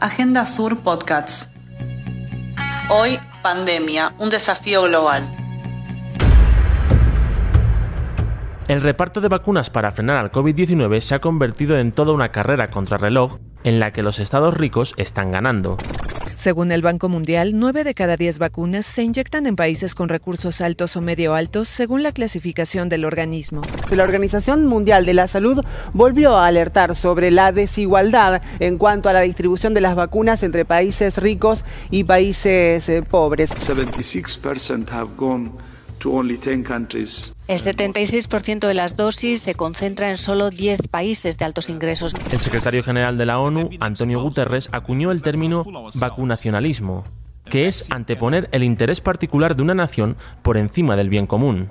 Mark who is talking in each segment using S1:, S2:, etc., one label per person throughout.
S1: Agenda Sur Podcasts. Hoy, pandemia, un desafío global.
S2: El reparto de vacunas para frenar al COVID-19 se ha convertido en toda una carrera contrarreloj en la que los estados ricos están ganando.
S3: Según el Banco Mundial, 9 de cada 10 vacunas se inyectan en países con recursos altos o medio altos, según la clasificación del organismo.
S4: La Organización Mundial de la Salud volvió a alertar sobre la desigualdad en cuanto a la distribución de las vacunas entre países ricos y países eh, pobres. 76% have
S5: gone to only 10 countries.
S6: El 76% de las dosis se concentra en solo 10 países de altos ingresos.
S2: El secretario general de la ONU, Antonio Guterres, acuñó el término vacunacionalismo, que es anteponer el interés particular de una nación por encima del bien común.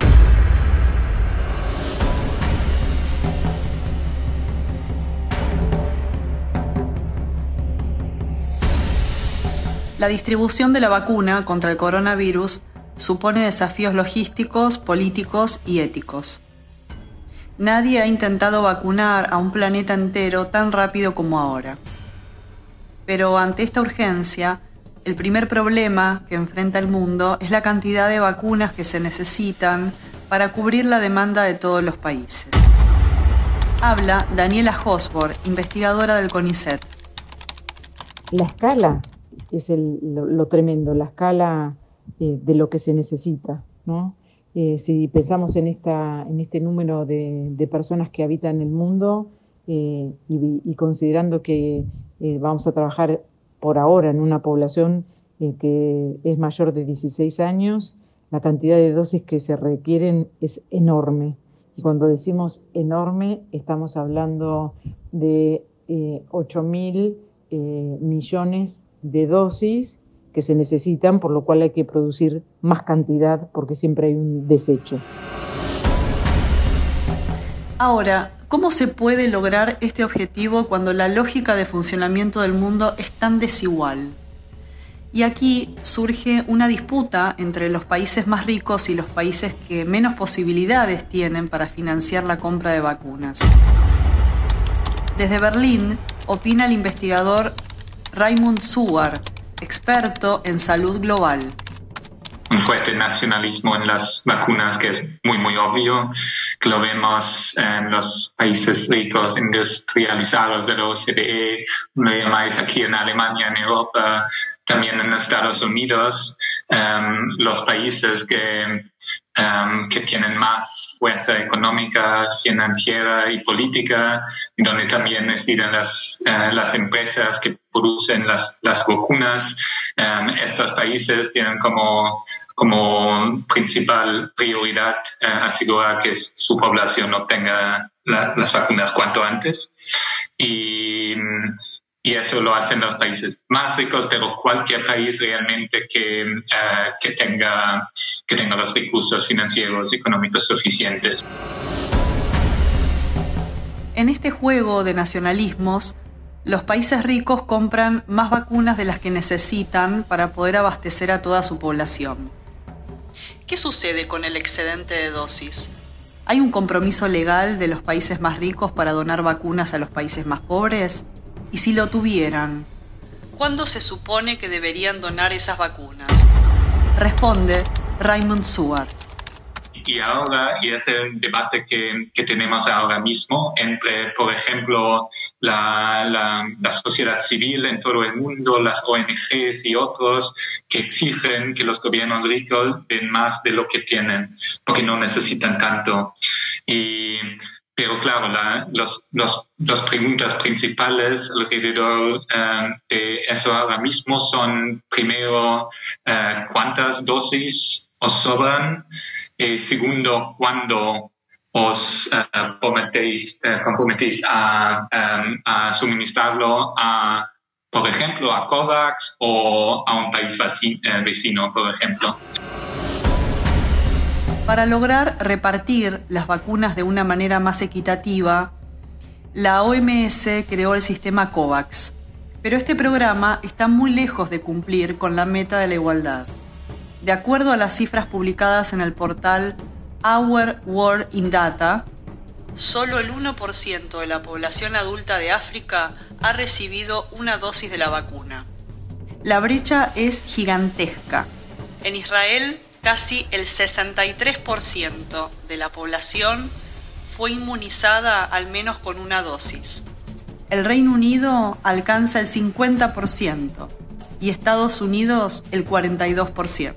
S1: La distribución de la vacuna contra el coronavirus supone desafíos logísticos, políticos y éticos. Nadie ha intentado vacunar a un planeta entero tan rápido como ahora. Pero ante esta urgencia, el primer problema que enfrenta el mundo es la cantidad de vacunas que se necesitan para cubrir la demanda de todos los países. Habla Daniela Hosbor, investigadora del CONICET.
S7: La escala es lo tremendo, la escala eh, de lo que se necesita. ¿no? Eh, si pensamos en, esta, en este número de, personas que habitan el mundo eh, y, considerando que vamos a trabajar por ahora en una población que es mayor de 16 años, la cantidad de dosis que se requieren es enorme. Y cuando decimos enorme, estamos hablando de 8 mil millones de dosis que se necesitan, por lo cual hay que producir más cantidad porque siempre hay un desecho.
S1: Ahora, ¿cómo se puede lograr este objetivo cuando la lógica de funcionamiento del mundo es tan desigual? Y aquí surge una disputa entre los países más ricos y los países que menos posibilidades tienen para financiar la compra de vacunas. Desde Berlín opina el investigador Raimund Suar, experto en salud global.
S8: Un fuerte nacionalismo en las vacunas que es muy, muy obvio, lo vemos en los países ricos industrializados de la OCDE, lo llamáis aquí en Alemania, en Europa, también en Estados Unidos, em, los países que Um, que tienen más fuerza económica, financiera y política, donde también deciden las, uh, las empresas que producen las, las vacunas. Um, estos países tienen como, como principal prioridad uh, asegurar que su población obtenga las vacunas cuanto antes. Y, y eso lo hacen los países más ricos, pero cualquier país realmente que, eh, que, tenga, que tenga los recursos financieros y económicos suficientes.
S1: En este juego de nacionalismos, los países ricos compran más vacunas de las que necesitan para poder abastecer a toda su población. ¿Qué sucede con el excedente de dosis? ¿Hay un compromiso legal de los países más ricos para donar vacunas a los países más pobres? Y si lo tuvieran, ¿cuándo se supone que deberían donar esas vacunas? Responde Raymond Suar.
S8: Y ahora, y es el debate que, que tenemos ahora mismo entre, por ejemplo, la, la, sociedad civil en todo el mundo, las ONGs y otros que exigen que los gobiernos ricos den más de lo que tienen, porque no necesitan tanto. Y pero claro, la, los, los, las preguntas principales alrededor uh, de eso ahora mismo son primero uh, cuántas dosis os sobran y segundo cuándo os uh, prometéis, comprometéis a, um, a suministrarlo a, por ejemplo, a COVAX o a un país vecino, por ejemplo.
S1: Para lograr repartir las vacunas de una manera más equitativa, la OMS creó el sistema COVAX, pero este programa está muy lejos de cumplir con la meta de la igualdad. De acuerdo a las cifras publicadas en el portal Our World in Data, solo el 1% de la población adulta de África ha recibido una dosis de la vacuna. La brecha es gigantesca. En Israel, casi el 63% de la población fue inmunizada al menos con una dosis. El Reino Unido alcanza el 50% y Estados Unidos el 42%.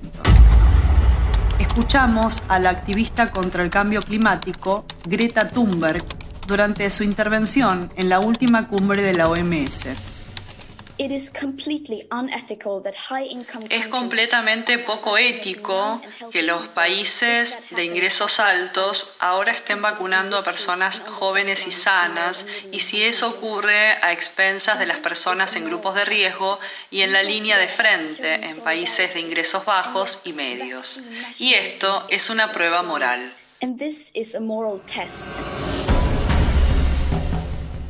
S1: Escuchamos a la activista contra el cambio climático, Greta Thunberg, durante su intervención en la última cumbre de la OMS. Es completamente poco ético que los países de ingresos altos ahora estén vacunando a personas jóvenes y sanas y si eso ocurre a expensas de las personas en grupos de riesgo y en la línea de frente en países de ingresos bajos y medios. Y esto es una prueba moral.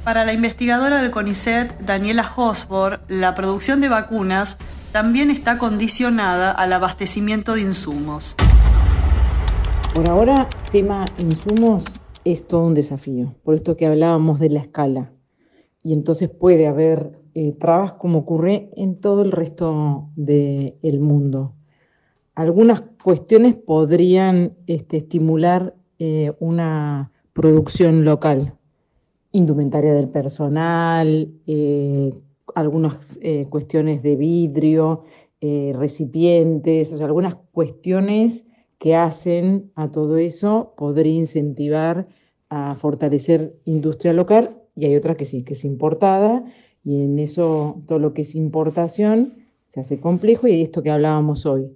S1: Para la investigadora del CONICET, Daniela Hosbor, la producción de vacunas también está condicionada al abastecimiento de insumos.
S7: Por ahora, tema insumos es todo un desafío, por esto que hablábamos de la escala. Y entonces puede haber eh, trabas como ocurre en todo el resto del mundo. Algunas cuestiones podrían este, estimular eh, una producción local, indumentaria del personal, eh, algunas eh, cuestiones de vidrio, eh, recipientes, o sea, algunas cuestiones que hacen a todo eso podría incentivar a fortalecer industria local y hay otra que sí, que es importada y en eso todo lo que es importación se hace complejo y esto que hablábamos hoy,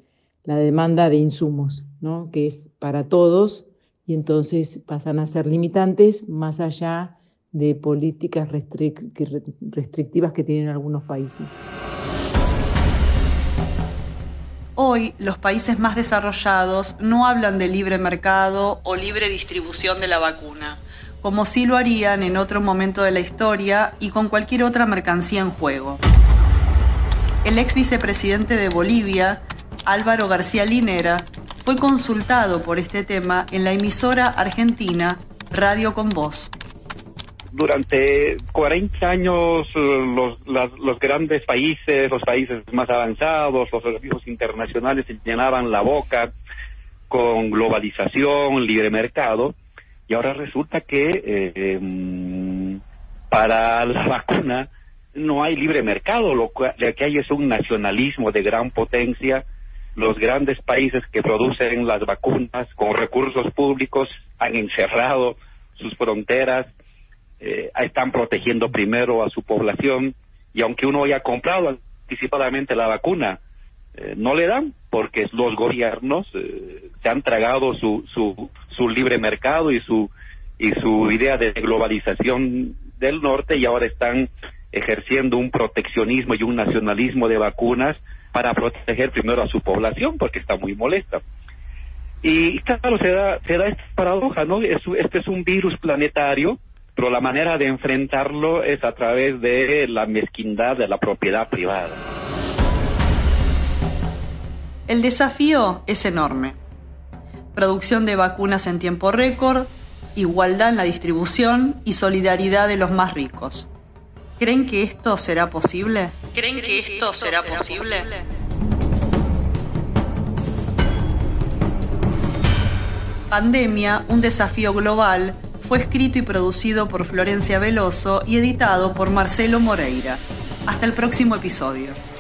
S7: la demanda de insumos, ¿no? que es para todos y entonces pasan a ser limitantes más allá de políticas restrictivas que tienen algunos países.
S1: Hoy los países más desarrollados no hablan de libre mercado o libre distribución de la vacuna, como sí lo harían en otro momento de la historia y con cualquier otra mercancía en juego. El ex vicepresidente de Bolivia, Álvaro García Linera, fue consultado por este tema en la emisora argentina Radio con Voz
S9: durante 40 años los, los grandes países, los países más avanzados, los organismos internacionales se llenaban la boca con globalización, libre mercado, y ahora resulta que eh, em, para la vacuna no hay libre mercado, lo que hay es un nacionalismo de gran potencia. Los grandes países que producen las vacunas con recursos públicos han encerrado sus fronteras, eh, están protegiendo primero a su población y aunque uno haya comprado anticipadamente la vacuna, eh, no le dan porque los gobiernos eh, se han tragado su, su, su libre mercado y su y su idea de globalización del norte y ahora están ejerciendo un proteccionismo y un nacionalismo de vacunas para proteger primero a su población porque está muy molesta. Y claro, se da, se da esta paradoja, ¿no? este es un virus planetario pero la manera de enfrentarlo es a través de la mezquindad de la propiedad privada.
S1: El desafío es enorme. Producción de vacunas en tiempo récord, igualdad en la distribución y solidaridad de los más ricos. ¿Creen que esto será posible? ¿Creen que esto será posible? Pandemia, un desafío global fue escrito y producido por Florencia Veloso y editado por Marcelo Moreira. Hasta el próximo episodio.